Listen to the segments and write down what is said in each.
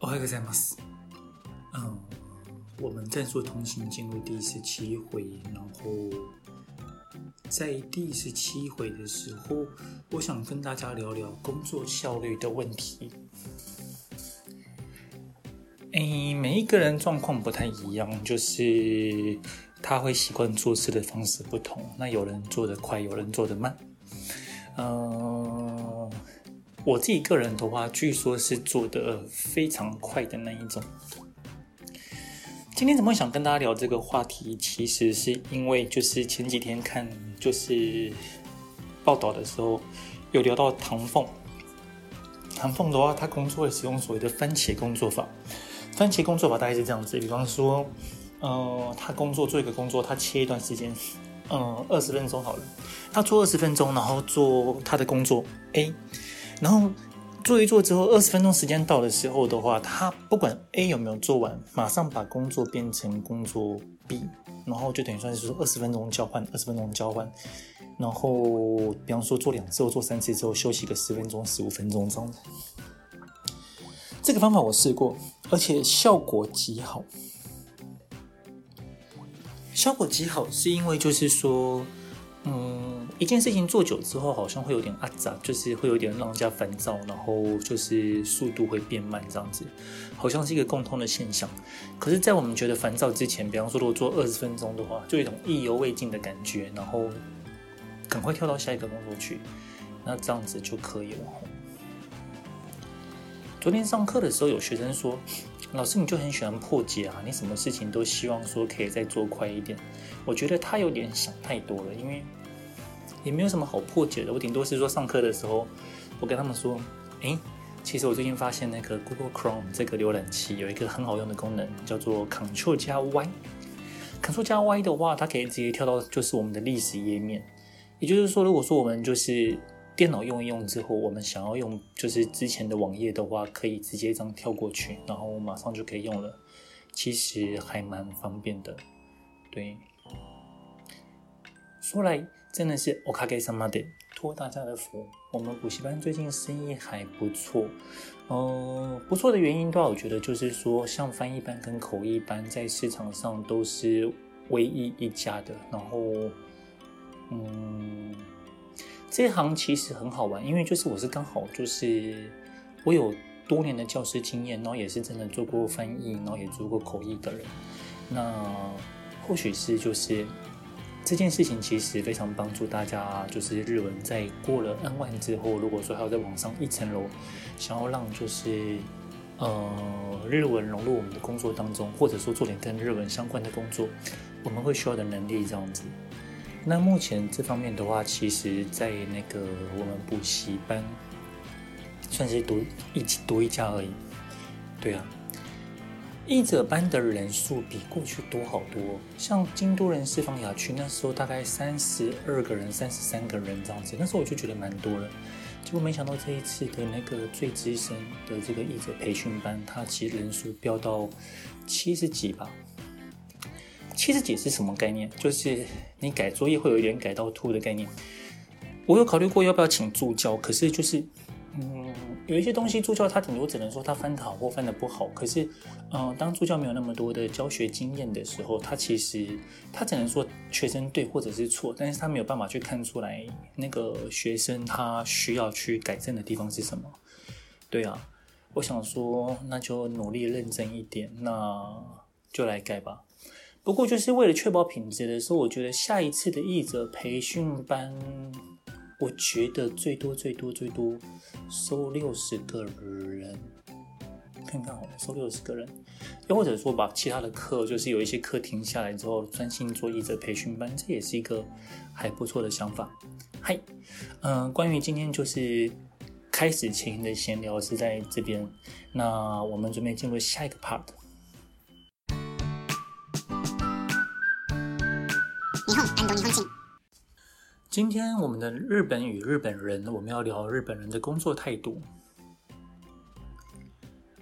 おはようございます。嗯，我们正数通信进入第十七回，然后在第十七回的时候，我想跟大家聊聊工作效率的问题。诶，每一个人状况不太一样，就是。他会习惯做事的方式不同，那有人做得快，有人做得慢。嗯、呃， 我自己个人的话，据说是做得非常快的那一种。今天怎么会想跟大家聊这个话题？其实是因为就是前几天看就是报道的时候，有聊到唐凤。唐凤的话，他工作会使用所谓的番茄工作法。番茄工作法大概是这样子，比方说。呃，他工作做一个工作，他切一段时间，呃，二十分钟好了。他做二十分钟，然后做他的工作 A，然后做一做之后，二十分钟时间到的时候的话，他不管 A 有没有做完，马上把工作变成工作 B，然后就等于算是说二十分钟交换，二十分钟交换。然后比方说做两次或做三次之后，休息个十分钟、十五分钟这样子。这个方法我试过，而且效果极好。效果极好，是因为就是说，嗯，一件事情做久之后，好像会有点阿杂，就是会有点让人家烦躁，然后就是速度会变慢，这样子，好像是一个共通的现象。可是，在我们觉得烦躁之前，比方说，如果做二十分钟的话，就有一种意犹未尽的感觉，然后赶快跳到下一个工作去，那这样子就可以了。昨天上课的时候，有学生说。老师，你就很喜欢破解啊？你什么事情都希望说可以再做快一点。我觉得他有点想太多了，因为也没有什么好破解的。我顶多是说上课的时候，我跟他们说，诶，其实我最近发现那个 Google Chrome 这个浏览器有一个很好用的功能，叫做 Ctrl 加 Y。Ctrl 加 Y 的话，它可以直接跳到就是我们的历史页面。也就是说，如果说我们就是。电脑用一用之后，我们想要用就是之前的网页的话，可以直接这样跳过去，然后马上就可以用了。其实还蛮方便的，对。说来真的是おかげさまで，托大家的福，我们补习班最近生意还不错。嗯、呃，不错的原因的话，我觉得就是说，像翻译班跟口译班在市场上都是唯一一家的。然后，嗯。这一行其实很好玩，因为就是我是刚好就是我有多年的教师经验，然后也是真的做过翻译，然后也做过口译的人。那或许是就是 这件事情其实非常帮助大家，就是日文在过了 N 万之后，如果说还要再往上一层楼，想要让就是呃日文融入我们的工作当中，或者说做点跟日文相关的工作，我们会需要的能力这样子。那目前这方面的话，其实，在那个我们补习班，算是独一独一家而已。对啊，译者班的人数比过去多好多。像京都人四方雅区那时候大概三十二个人、三十三个人这样子，那时候我就觉得蛮多了。结果没想到这一次的那个最资深的这个译者培训班，它其实人数飙到七十几吧。七十几是什么概念？就是你改作业会有一点改到吐的概念。我有考虑过要不要请助教，可是就是，嗯，有一些东西助教他顶多只能说他翻得好或翻得不好。可是，嗯、当助教没有那么多的教学经验的时候，他其实他只能说学生对或者是错，但是他没有办法去看出来那个学生他需要去改正的地方是什么。对啊，我想说那就努力认真一点，那就来改吧。不过，就是为了确保品质的时候，我觉得下一次的译者培训班，我觉得最多最多最多收六十个人，看看好了，收六十个人，又或者说把其他的课，就是有一些课停下来之后，专心做译者培训班，这也是一个还不错的想法。嗨，嗯，关于今天就是。开始前的闲聊是在这边，那我们准备进入下一个 part。今天我们的日本与日本人，我们要聊日本人的工作态度。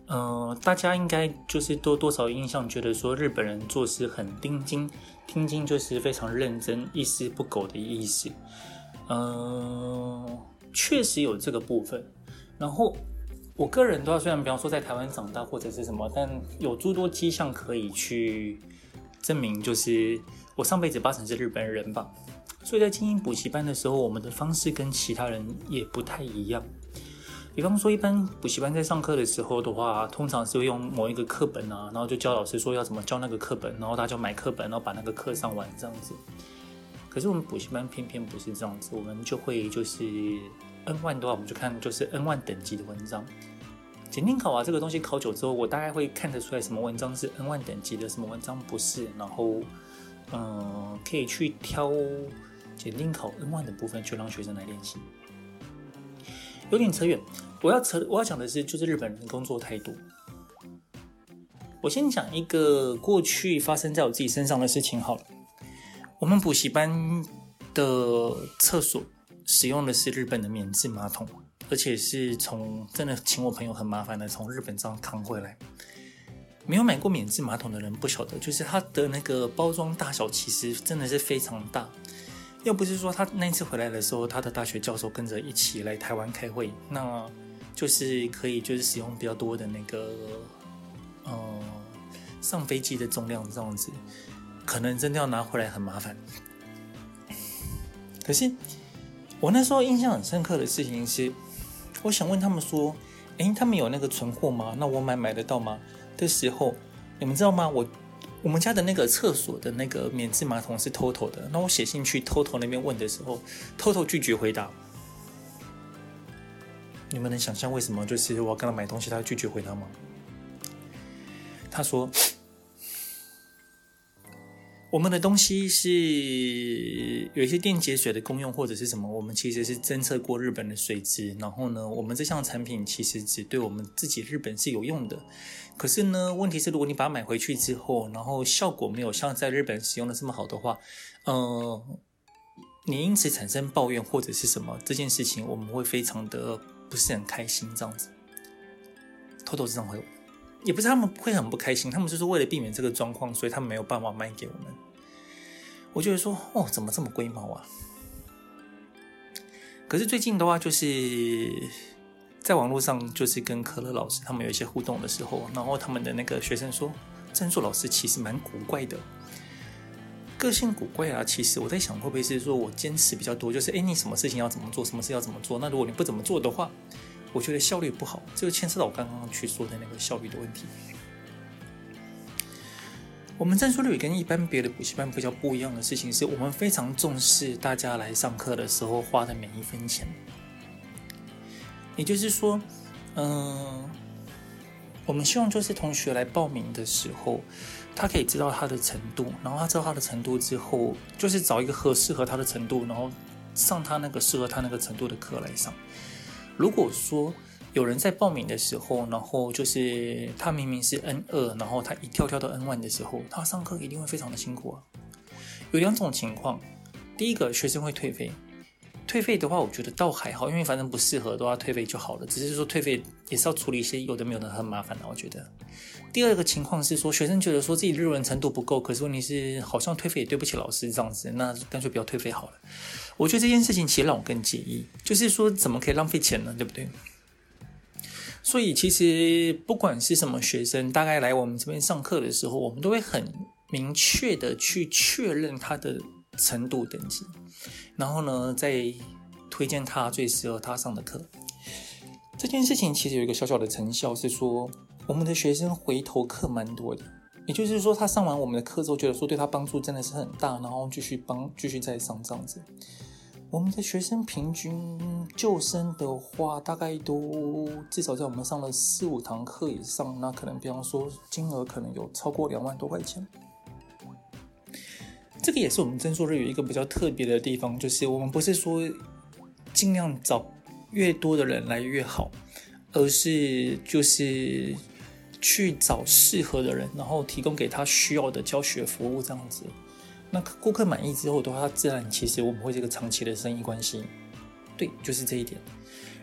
嗯、呃，大家应该就是多多少印象觉得说日本人做事很盯紧，盯紧就是非常认真，一丝不苟的意思。嗯、确实有这个部分。然后我个人的话，虽然比方说在台湾长大或者是什么，但有诸多迹象可以去证明，就是我上辈子八成是日本人吧。所以在经营补习班的时候，我们的方式跟其他人也不太一样。比方说，一般补习班在上课的时候的话，通常是会用某一个课本啊，然后就教老师说要怎么教那个课本，然后大家就买课本，然后把那个课上完这样子。可是我们补习班偏偏不是这样子，我们就会就是 N 万的话，我们就看就是 N 万等级的文章。检定考啊，这个东西考久之后，我大概会看得出来什么文章是 N 万等级的，什么文章不是，然后嗯，可以去挑。检定考 N1 的部分，就让学生来练习。有点扯远，我要扯，我要讲的是，就是日本人的工作态度。我先讲一个过去发生在我自己身上的事情好了。我们补习班的厕所使用的是日本的免治马桶，而且是从真的请我朋友很麻烦的从日本这样扛回来。没有买过免治马桶的人不晓得，就是它的那个包装大小其实真的是非常大。要不是说他那次回来的时候，他的大学教授跟着一起来台湾开会，那就是可以就是使用比较多的那个，呃，上飞机的重量这样子，可能真的要拿回来很麻烦。可是我那时候印象很深刻的事情是，我想问他们说，诶，他们有那个存货吗？那我买买得到吗？的时候，你们知道吗？我。我们家的那个厕所的那个免治马桶是 TOTO 的，那我写信去 TOTO 那边问的时候，TOTO 拒绝回答。你们能想象为什么？就是我要跟他买东西，他拒绝回答吗？他说。我们的东西是有一些电解水的功用或者是什么，我们其实是侦测过日本的水质，然后呢，我们这项产品其实只对我们自己日本是有用的。可是呢，问题是如果你把它买回去之后，然后效果没有像在日本使用的这么好的话，呃，你因此产生抱怨或者是什么这件事情，我们会非常的不是很开心这样子。偷偷这样会，也不是他们会很不开心，他们就是为了避免这个状况，所以他们没有办法卖给我们。我就会说，哦，怎么这么龟毛啊？可是最近的话，就是在网络上，就是跟可乐老师他们有一些互动的时候，然后他们的那个学生说，郑硕老师其实蛮古怪的，个性古怪啊。其实我在想，会不会是说我坚持比较多，就是哎，你什么事情要怎么做，什么事要怎么做？那如果你不怎么做的话，我觉得效率不好，这就牵涉到我刚刚去说的那个效率的问题。我们正说率跟一般别的补习班比较不一样的事情是，我们非常重视大家来上课的时候花的每一分钱。也就是说，嗯、我们希望就是同学来报名的时候，他可以知道他的程度，然后他知道他的程度之后，就是找一个合适合他的程度，然后上他那个适合他那个程度的课来上。如果说，有人在报名的时候，然后就是他明明是 N 二，然后他一跳跳到 N one 的时候，他上课一定会非常的辛苦啊。有两种情况，第一个学生会退费，退费的话我觉得倒还好，因为反正不适合的话退费就好了。只是说退费也是要处理一些有的没有的很麻烦的，我觉得。第二个情况是说学生觉得说自己日文程度不够，可是问题是好像退费也对不起老师这样子，那干脆不要退费好了。我觉得这件事情其实让我更介意，就是说怎么可以浪费钱呢？对不对？所以其实不管是什么学生，大概来我们这边上课的时候，我们都会很明确的去确认他的程度等级，然后呢，再推荐他最适合他上的课。这件事情其实有一个小小的成效，是说我们的学生回头客蛮多的，也就是说他上完我们的课之后，觉得说对他帮助真的是很大，然后继续帮继续再上这样子。我们的学生平均就生的话，大概都至少在我们上了四五堂课以上，那可能比方说金额可能有超过两万多块钱。这个也是我们正硕日语一个比较特别的地方，就是我们不是说尽量找越多的人来越好，而是就是去找适合的人，然后提供给他需要的教学服务这样子。那顾客满意之后的话，他自然其实我们会这个长期的生意关系。对，就是这一点。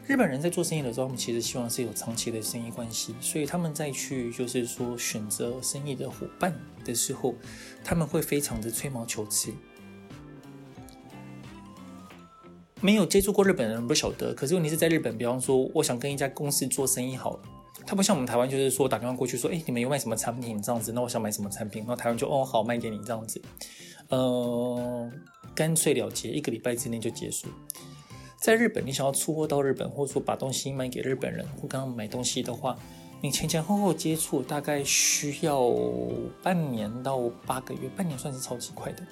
日本人在做生意的时候，他们其实希望是有长期的生意关系，所以他们在去就是说选择生意的伙伴的时候，他们会非常的吹毛求疵。没有接触过日本人不晓得，可是问题是在日本，比方说我想跟一家公司做生意好了，他不像我们台湾，就是说打电话过去说，哎，你们有卖什么产品这样子，那我想买什么产品，那台湾就哦好卖给你这样子，呃，干脆了结，一个礼拜之内就结束。在日本，你想要出货到日本，或者说把东西卖给日本人，或刚刚买东西的话，你前前后后接触大概需要半年到八个月，半年算是超级快的。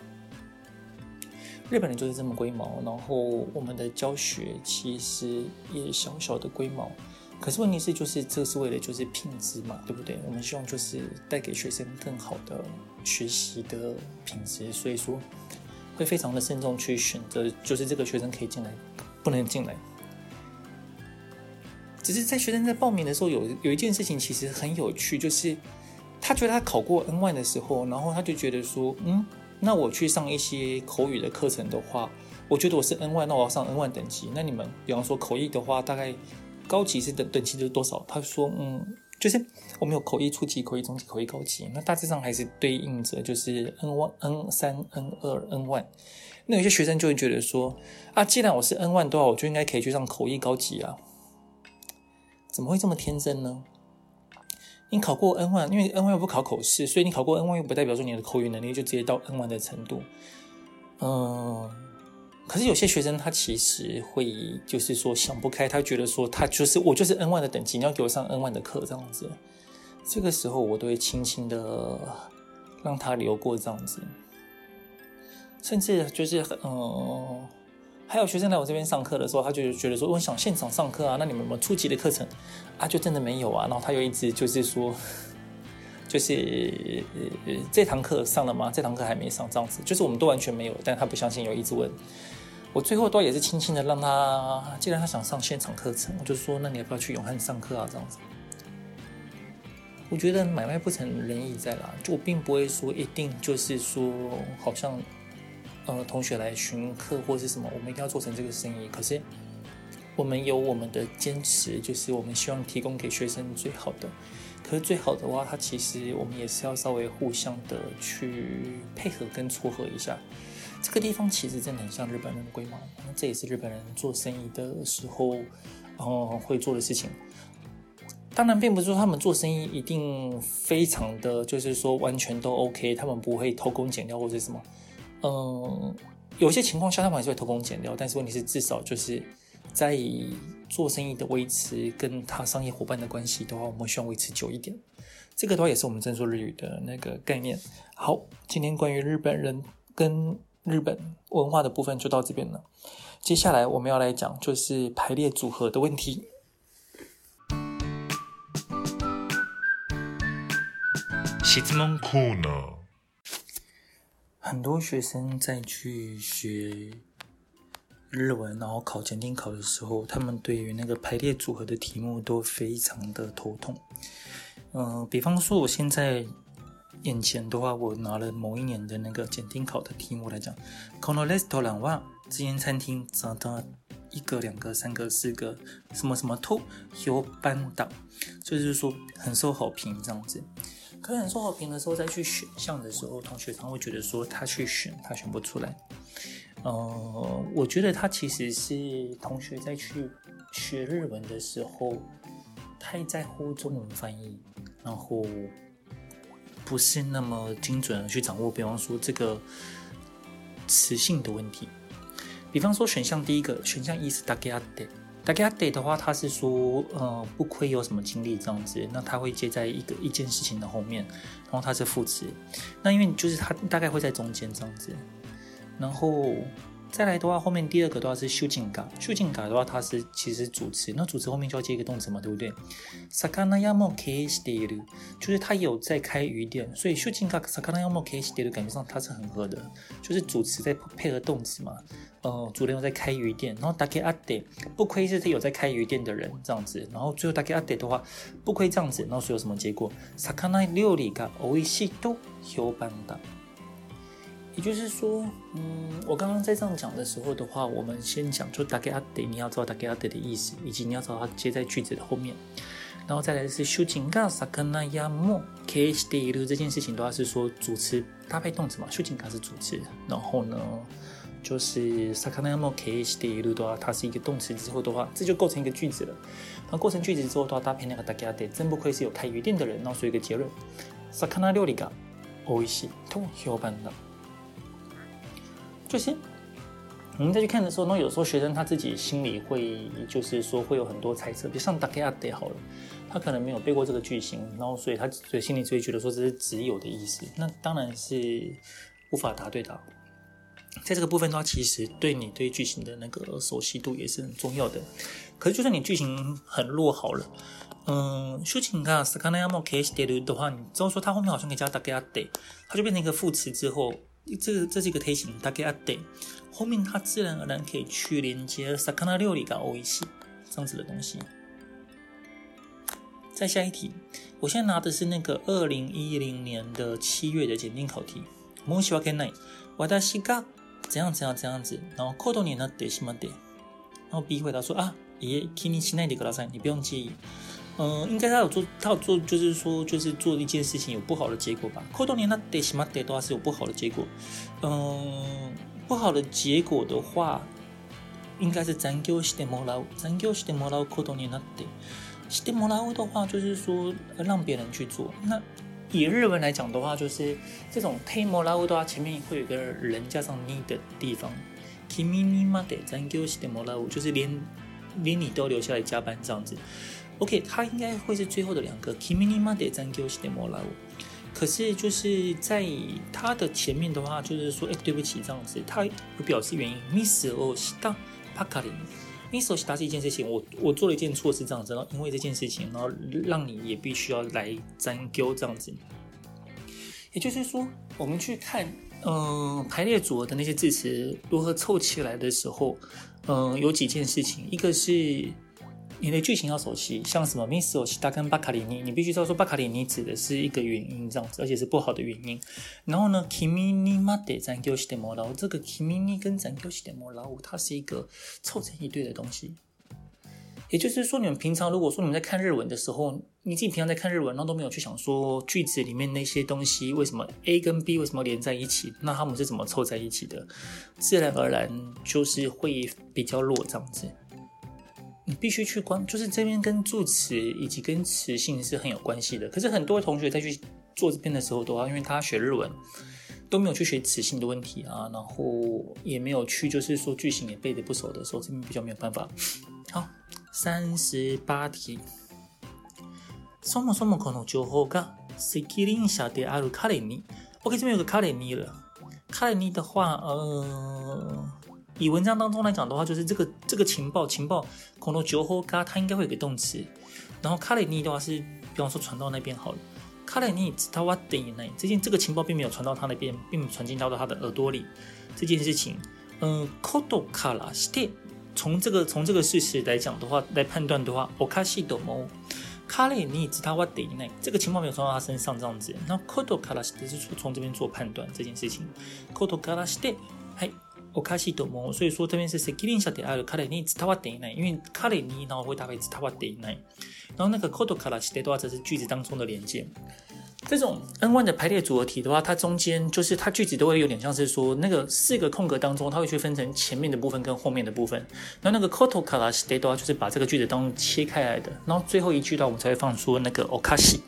日本人就是这么龟毛，然后我们的教学其实也小小的龟毛，可是问题是就是这是为了就是品质嘛，对不对？我们希望就是带给学生更好的学习的品质，所以说会非常的慎重去选择，就是这个学生可以进来。不能进来。只是在学生在报名的时候有，有一件事情其实很有趣，就是他觉得他考过 N1 的时候，然后他就觉得说，嗯，那我去上一些口语的课程的话，我觉得我是 N1，那我要上 N1 等级。那你们，比方说口译的话，大概高级是等等级是多少？他说，嗯，就是我们有口译初级、口译中级、口译高级，那大致上还是对应着就是 N1、N3、N2、N1。那有些学生就会觉得说啊，既然我是 N1 的话，我就应该可以去上口译高级啊？怎么会这么天真呢？你考过 N1，因为 N1 又不考口试，所以你考过 N1 又不代表说你的口语能力就直接到 N1 的程度。嗯，可是有些学生他其实会就是说想不开，他觉得说他就是我就是 N 万的等级，你要给我上 N 万的课这样子。这个时候我都会轻轻的让他留过这样子。甚至就是嗯，还有学生来我这边上课的时候，他就觉得说，我想现场上课啊，那你们有没有初级的课程啊？就真的没有啊。然后他又一直就是说，就是呃这堂课上了吗？这堂课还没上，这样子，就是我们都完全没有。但他不相信，有一直问我，最后都也是轻轻的让他，既然他想上现场课程，我就说，那你要不要去永汉上课啊？这样子，我觉得买卖不成仁义在啦，就我并不会说一定就是说好像。呃，同学来寻课或是什么，我们一定要做成这个生意。可是我们有我们的坚持，就是我们希望提供给学生最好的。可是最好的话，它其实我们也是要稍微互相的去配合跟撮合一下。这个地方其实真的很像日本人的龟毛，这也是日本人做生意的时候，然后会做的事情。当然，并不是说他们做生意一定非常的就是说完全都 OK，他们不会偷工减料或者什么。嗯，有些情况下他们还是会偷工减料，但是问题是至少就是在做生意的维持跟他商业伙伴的关系的话，我们希望维持久一点。这个的话也是我们正说日语的那个概念。好，今天关于日本人跟日本文化的部分就到这边了。接下来我们要来讲就是排列组合的问题。质问コーナー。很多学生在去学日文，然后考检定考的时候，他们对于那个排列组合的题目都非常的头痛。嗯、呃，比方说我现在眼前的话，我拿了某一年的那个检定考的题目来讲，このレストランは这间餐厅找到一个、两个、三个、四个什么什么と评判だ，就是说很受好评这样子。可能说好评的时候，再去选项的时候，同学常会觉得说他去选，他选不出来。呃，我觉得他其实是同学在去学日文的时候，太在乎中文翻译，然后 不是那么精准的去掌握，比方说这个词性的问题。比方说选项第一个，选项一是だけあって。大概 day 的话，他是说，呃，不亏有什么经历这样子，那他会接在一个一件事情的后面，然后他是副词，那因为就是他大概会在中间这样子，然后 再来的话，后面第二个的话是修进嘎，修进嘎的话，它是其实主词，那主词后面就要接一个动词嘛，对不对？鱼屋も経営している，就是他有在开鱼店，所以修进嘎鱼屋も経営している感觉上它是很合的，就是主词在配合动词嘛。呃，主人有在开鱼店，然后竹あって不亏是他有在开鱼店的人这样子，然后最后竹あって的话不亏这样子，然后所以有什么结果？鱼料理が美味しいと评判だ。 也就是说，嗯，我刚刚在这样讲的时候的话，我们先讲就竹あって，你要知道竹あって的意思，以及你要知道它接在句子的后面，然后再来是主人が鱼屋も経営している这件事情的话是说主词搭配动词嘛，主人が是主词，然后呢？就是鱼屋も経営している的话，它是一个动词之后的话，这就构成一个句子了。然后构成句子之后的话，搭配那个竹あって，真不愧是有开鱼店的人。然后所以一个结论：鱼料理が美味しいと评判だ。 就是我们再去看的时候，那有时候学生他自己心里会就是说会有很多猜测，比如像竹あって好了，他可能没有背过这个句型，然后所以他所以心里就会觉得说这是只有的意思，那当然是无法答对的。在这个部分的话，其实对你对句型的那个熟悉度也是很重要的。可是，就算你句型很弱好了，嗯，主人が鱼屋も経営してる的话，你只要说它后面好像可以加竹あって，它就变成一个副词之后， 这个这是一个推形竹あって，后面它自然而然可以去连接鱼料理が美味しい这样子的东西。再下一题，我现在拿的是那个二零一零年的七月的检定考题。申し訳ない。私が怎样怎样怎样子，然后コードになってしまって，然后 B 回答说啊，也気にしないでください，你不用介意。 嗯、呃，应该他有做，他有做，就是说，就是做一件事情有不好的结果吧。コードになってしまって的话是有不好的结果。嗯、呃，不好的结果的话，应该是残业してもらう。残业してもらうことになって，してもらう的话就是说让别人去做。那以日文来讲的话，就是这种てもらう的话，前面会有个人加上你的地方。君にまで残业してもらう，就是连连你都留下来加班这样子。 OK，它应该会是最后的两个。君にまで残业してもらう。可是就是在它的前面的话，就是说，哎，对不起，这样子，它会表示原因。ミスをしたばかり。ミスをした是一件事情，我我做了一件错事，这样子，然后因为这件事情，然后让你也必须要来残业这样子。也就是说，我们去看，嗯、呃，排列组合的那些字词如何凑起来的时候，嗯、呃，有几件事情，一个是。 你的句型要熟悉，像什么ミスをした跟ばかりに，你必须知道说ばかりに指的是一个原因这样子，而且是不好的原因。然后呢，君にまで残业してもらう，这个君に跟残业してもらう，它是一个凑成一对的东西。也就是说，你们平常如果说你们在看日文的时候，你自己平常在看日文，然后都没有去想说句子里面那些东西为什么 A 跟 B 为什么连在一起，那他们是怎么凑在一起的，自然而然就是会比较弱这样子。 你必须去关，就是这边跟助词以及跟词性是很有关系的。可是很多同学在去做这边的时候的话，因为他学日文都没有去学词性的问题啊，然后也没有去就是说句型也背得不熟的时候，这边比较没有办法。好，三十八题。そもそもこの情报が责任者である彼に，OK，这边有个彼に了。彼に的话，呃。 以文章当中来讲的话，就是这个这个情报情报，この情报が它应该会有个动词，然后彼に的话是，比方说传到那边好了，彼に伝わっていない，这件这个情报并没有传到他那边，并没有传进到到他的耳朵里，这件事情，嗯，ことからして，从这个从这个事实来讲的话，来判断的话，おかしいと思う，彼に伝わっていない，这个情报没有传到他身上这样子，那ことからして是从这边做判断这件事情，ことからして，はい。 おかしいと思う，所以说这边是责任者である彼に伝わっていない，因为彼に然后会搭配伝わっていない，然后那个ことからして的话，这是句子当中的连接。这种 N1 的排列组合题的话，它中间就是它句子都会有点像是说那个四个空格当中，它会去分成前面的部分跟后面的部分。然后那个ことからして的话，就是把这个句子当中切开来的，然后最后一句的话，我们才会放出那个おかしい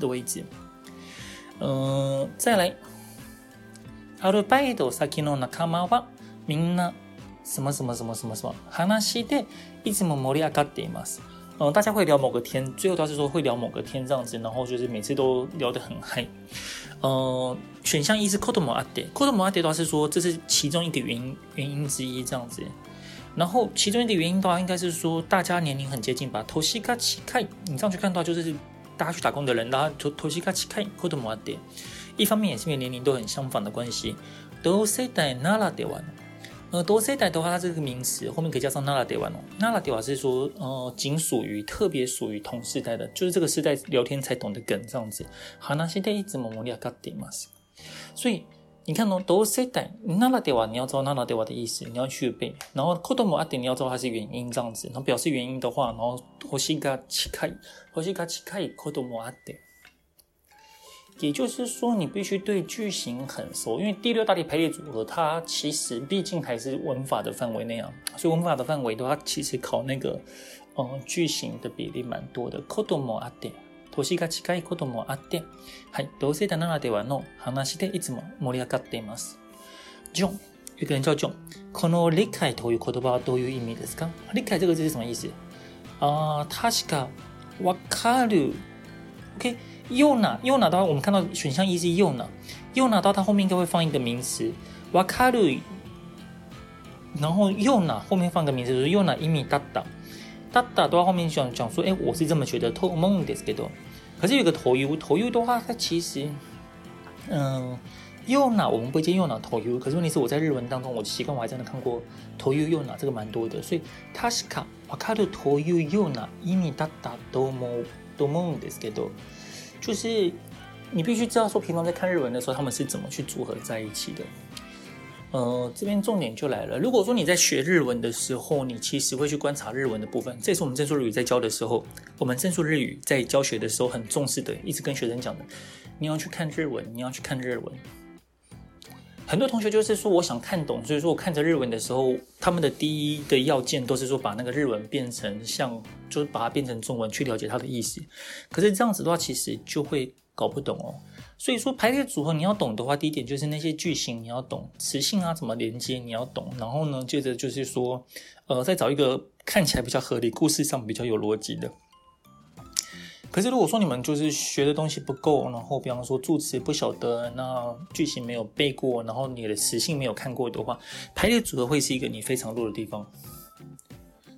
的位置。嗯、呃，再来，アルバイト先の仲间はみんな什么什么什么什么什么话でいつも盛り上がっています。嗯、大家会聊某个天，最后他是说会聊某个天这样子，然后就是每次都聊得很嗨。呃，选项一是 kodomo あって，kodomo あって的话是说这是其中一个原因原因之一这样子。然后其中一个原因的话，应该是说大家年龄很接近吧。年が近い，你这样去看到就是大家去打工的人，然后年が近い子供あって。一方面也是因为年龄都很相仿的关系。同世代ならではの，呃，同世代的话，它这个名词后面可以加上ならではの。ならでは是说，呃，仅属于特别属于同世代的，就是这个世代聊天才懂的梗这样子。话でいつも盛り上がっています。所以。你看哦，同世代ならでは，你要知道ならでは的意思，你要去背。然后子供あって，你要知道它是原因这样子。然后表示原因的话，然后星が近い，星が近い子供あって。 也就是说，你必须对句型很熟，因为第六大题排列组合，它其实毕竟还是文法的范围那样。所以文法的范围的话，其实考那个，嗯，句型的比例蛮多的。子供あって。年が近いこともあって、はい、同世代ならではの话でいつも盛り上がっています。ジョン、有个人叫ジョン。この理解という言叶はどういう意味ですか？理解这个字是什么意思？啊、呃，确かわかる。OK， ような、ような的话，我们看到选项一是ような，ような到它后面应该会放一个名词。わかる，然后ような后面放个名词，就是ような意味だった。大大都在后面讲讲说，哎，我是这么觉得，と思うんですけど，可是有个头 u 头 u 的话，它其实，嗯，ような我们不会接ような头 u，可是问题是我在日文当中，我习惯我还真的看过头 u ような这个蛮多的，所以确かわかる头 u ような意味だったと思うと思うんですけど， 就是你必须知道说，平常在看日文的时候，他们是怎么去组合在一起的。呃，这边重点就来了。如果说你在学日文的时候，你其实会去观察日文的部分，这也是我们正数日语在教的时候，我们正数日语在教学的时候很重视的，一直跟学生讲的，你要去看日文，你要去看日文。很多同学就是说，我想看懂，所以说我看着日文的时候，他们的第一个要件都是说把那个日文变成像，就是把它变成中文去了解它的意思。可是这样子的话，其实就会搞不懂哦。所以说排列组合你要懂的话，第一点就是那些句型你要懂，词性啊怎么连接你要懂，然后呢，接着就是说，呃，再找一个看起来比较合理、故事上比较有逻辑的。可是如果说你们就是学的东西不够，然后比方说助词不晓得，那句型没有背过，然后你的词性没有看过的话，排列组合会是一个你非常弱的地方。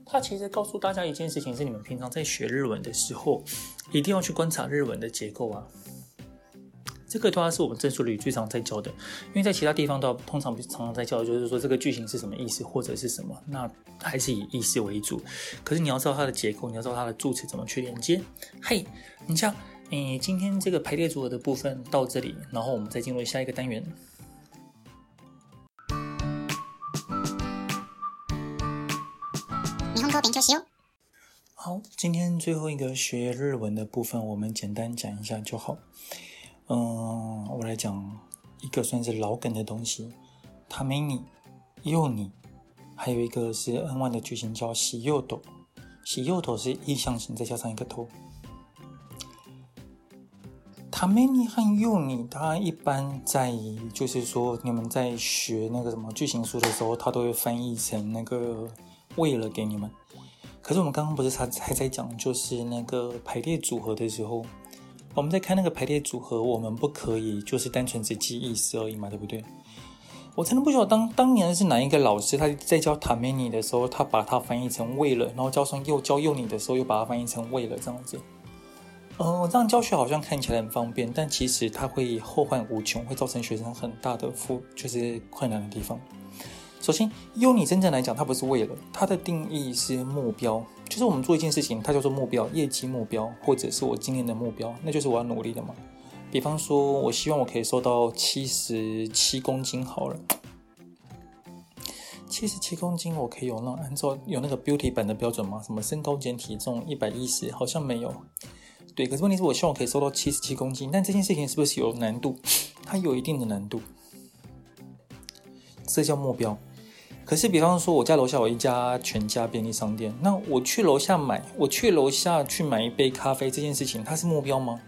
它其实告诉大家一件事情，是你们平常在学日文的时候，一定要去观察日文的结构啊。这个的话是我们正数日语最常在教的，因为在其他地方都通常常常在教的就是说这个句型是什么意思或者是什么，那还是以意思为主。可是你要知道它的结构，你要知道它的助词怎么去连接。嘿，你像，诶，今天这个排列组合的部分到这里，然后我们再进入下一个单元。日本语勉强しよう。好，今天最后一个学日文的部分，我们简单讲一下就好。 嗯，我来讲一个算是老梗的东西，ために、用你，还有一个是 N1 的句型叫しようと，しようと是意象型，再加上一个と。ために和用你，它一般在就是说你们在学那个什么句型书的时候，它都会翻译成那个为了给你们。可是我们刚刚不是还还在讲就是那个排列组合的时候。 我们在看那个排列组合，我们不可以就是单纯只记意思而已嘛，对不对？我真的不晓得当当年是哪一个老师，他在教ために的时候，他把它翻译成为了，然后教上又教用你的时候，又把它翻译成为了这样子。嗯、呃，这样教学好像看起来很方便，但其实它会后患无穷，会造成学生很大的负，就是困难的地方。 首先，用你真正来讲，它不是为了，它的定义是目标。就是我们做一件事情，它叫做目标，业绩目标，或者是我今年的目标，那就是我要努力的嘛。比方说，我希望我可以瘦到七十七公斤好了，七十七公斤我可以有那按照有那个 beauty 版的标准吗？什么身高减体重一百一十？好像没有。对，可是问题是，我希望我可以瘦到七十七公斤，但这件事情是不是有难度？它有一定的难度，这叫目标。可是，比方说，我家楼下有一家全家便利商店，那我去楼下买，我去楼下去买一杯咖啡，这件事情它是目标吗？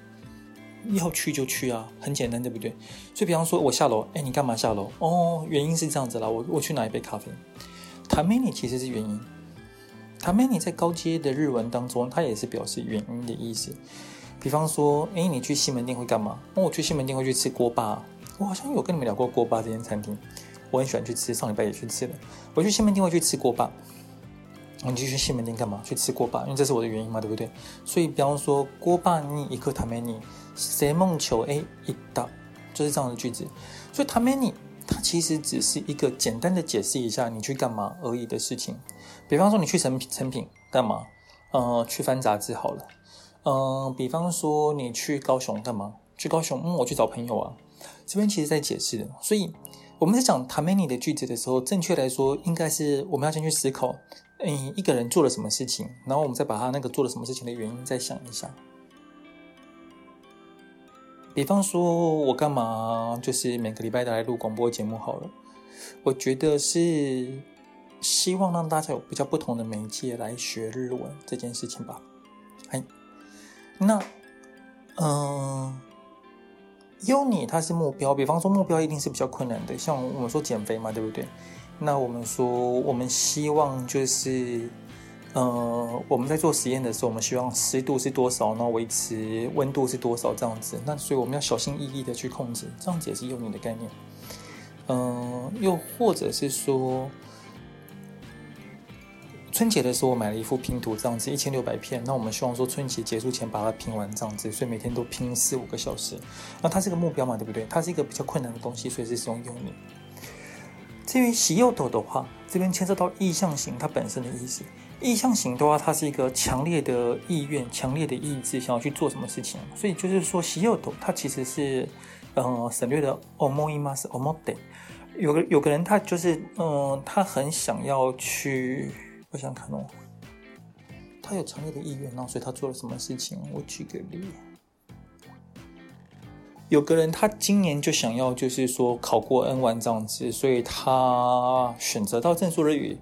要去就去啊，很简单，对不对？所以，比方说我下楼，哎，你干嘛下楼？哦，原因是这样子啦，我我去拿一杯咖啡。ために其实是原因， ために在高阶的日文当中，它也是表示原因的意思。比方说，诶，你去西门町会干嘛？那、哦、我去西门町会去吃锅巴。我好像有跟你们聊过锅巴这间餐厅， 我很喜欢去吃，上礼拜也去吃了。我去西门町会去吃锅巴。你就去西门町干嘛？去吃锅巴，因为这是我的原因嘛，对不对？所以，比方说，锅巴に行くために正门町へ行った，就是这样的句子。所以，ために它其实只是一个简单的解释一下你去干嘛而已的事情。比方说，你去诚品诚品干嘛？呃，去翻杂志好了。嗯、呃，比方说你去高雄干嘛？去高雄，嗯，我去找朋友啊。这边其实在解释的。所以 我们在讲ために的句子的时候，正确来说，应该是我们要先去思考。诶，一个人做了什么事情，然后我们再把他那个做了什么事情的原因再想一下。比方说，我干嘛就是每个礼拜都来录广播节目好了。我觉得是希望让大家有比较不同的媒介来学日文这件事情吧。哎，那嗯，优 有你它是目标，比方说目标一定是比较困难的，像我们说减肥嘛，对不对？那我们说，我们希望就是，呃，我们在做实验的时候，我们希望湿度是多少，然后维持温度是多少这样子。那所以我们要小心翼翼的去控制，这样子也是用你的概念。嗯、又或者是说，春节的时候我买了一幅拼图，这样子一千六百片。那我们希望说春节结束前把它拼完，这样子，所以每天都拼四五个小时。那它是个目标嘛，对不对？它是一个比较困难的东西，所以是使用用你。至于しようと的话，这边牵涉到意向型它本身的意思。意向型的话，它是一个强烈的意愿、强烈的意志，想要去做什么事情。所以就是说，しようと它其实是呃省略的思います、思って。有个有个人他就是嗯、呃，他很想要去， 我想看哦，他有强烈的意愿，然后所以他做了什么事情？我举个例。有个人，他今年就想要，就是说考过 N1 这样子，所以他选择到正数日语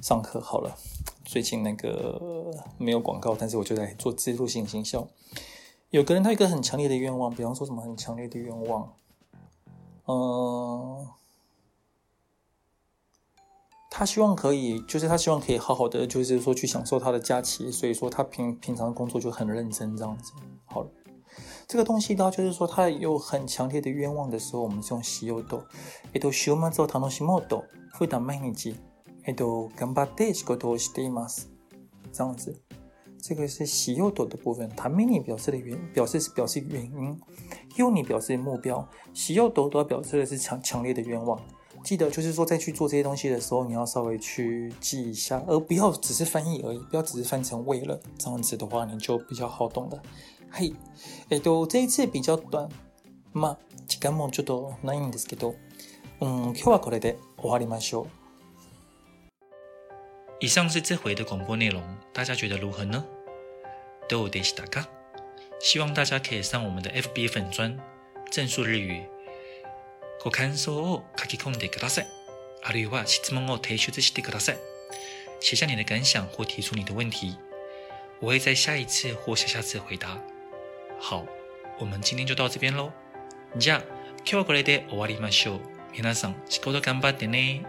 上课好了。最近那个没有广告，但是我就在做自助性行销。有个人，他有一个很强烈的愿望，比方说什么很强烈的愿望，嗯，他希望可以，就是他希望可以好好的，就是说去享受他的假期，所以说他平平常工作就很认真这样子。好了。这个东西呢，就是说他有很强烈的愿望的时候，我们是用しようと。えっと、周末を楽しもうと。普段毎日、えっと、顽张って仕事をしています。这样子，这个是しようと的部分。ために表示的原表示是表示原因，优に表示目标，しようと都要表示的是强强烈的愿望。 记得就是说，在去做这些东西的时候，你要稍微去记一下，而不要只是翻译而已，不要只是翻成为了。这样子的话，你就比较好懂的。はい。えっと、这一次比较短。まあ、时间もちょっとないんですけど、嗯、今日はこれで终わりましょう。以上是这回的广播内容，大家觉得如何呢？どうでしたか？希望大家可以上我们的 FB 粉专正数日语， ご感想を書き込んでください。あるいは質問を提出してください。写下你的感想或提出你的问题，我会在下一次或下下次回答。好，我们今天就到这边喽。じゃあ、今日はこれで終わりましょう。皆さん、仕事頑張ってね。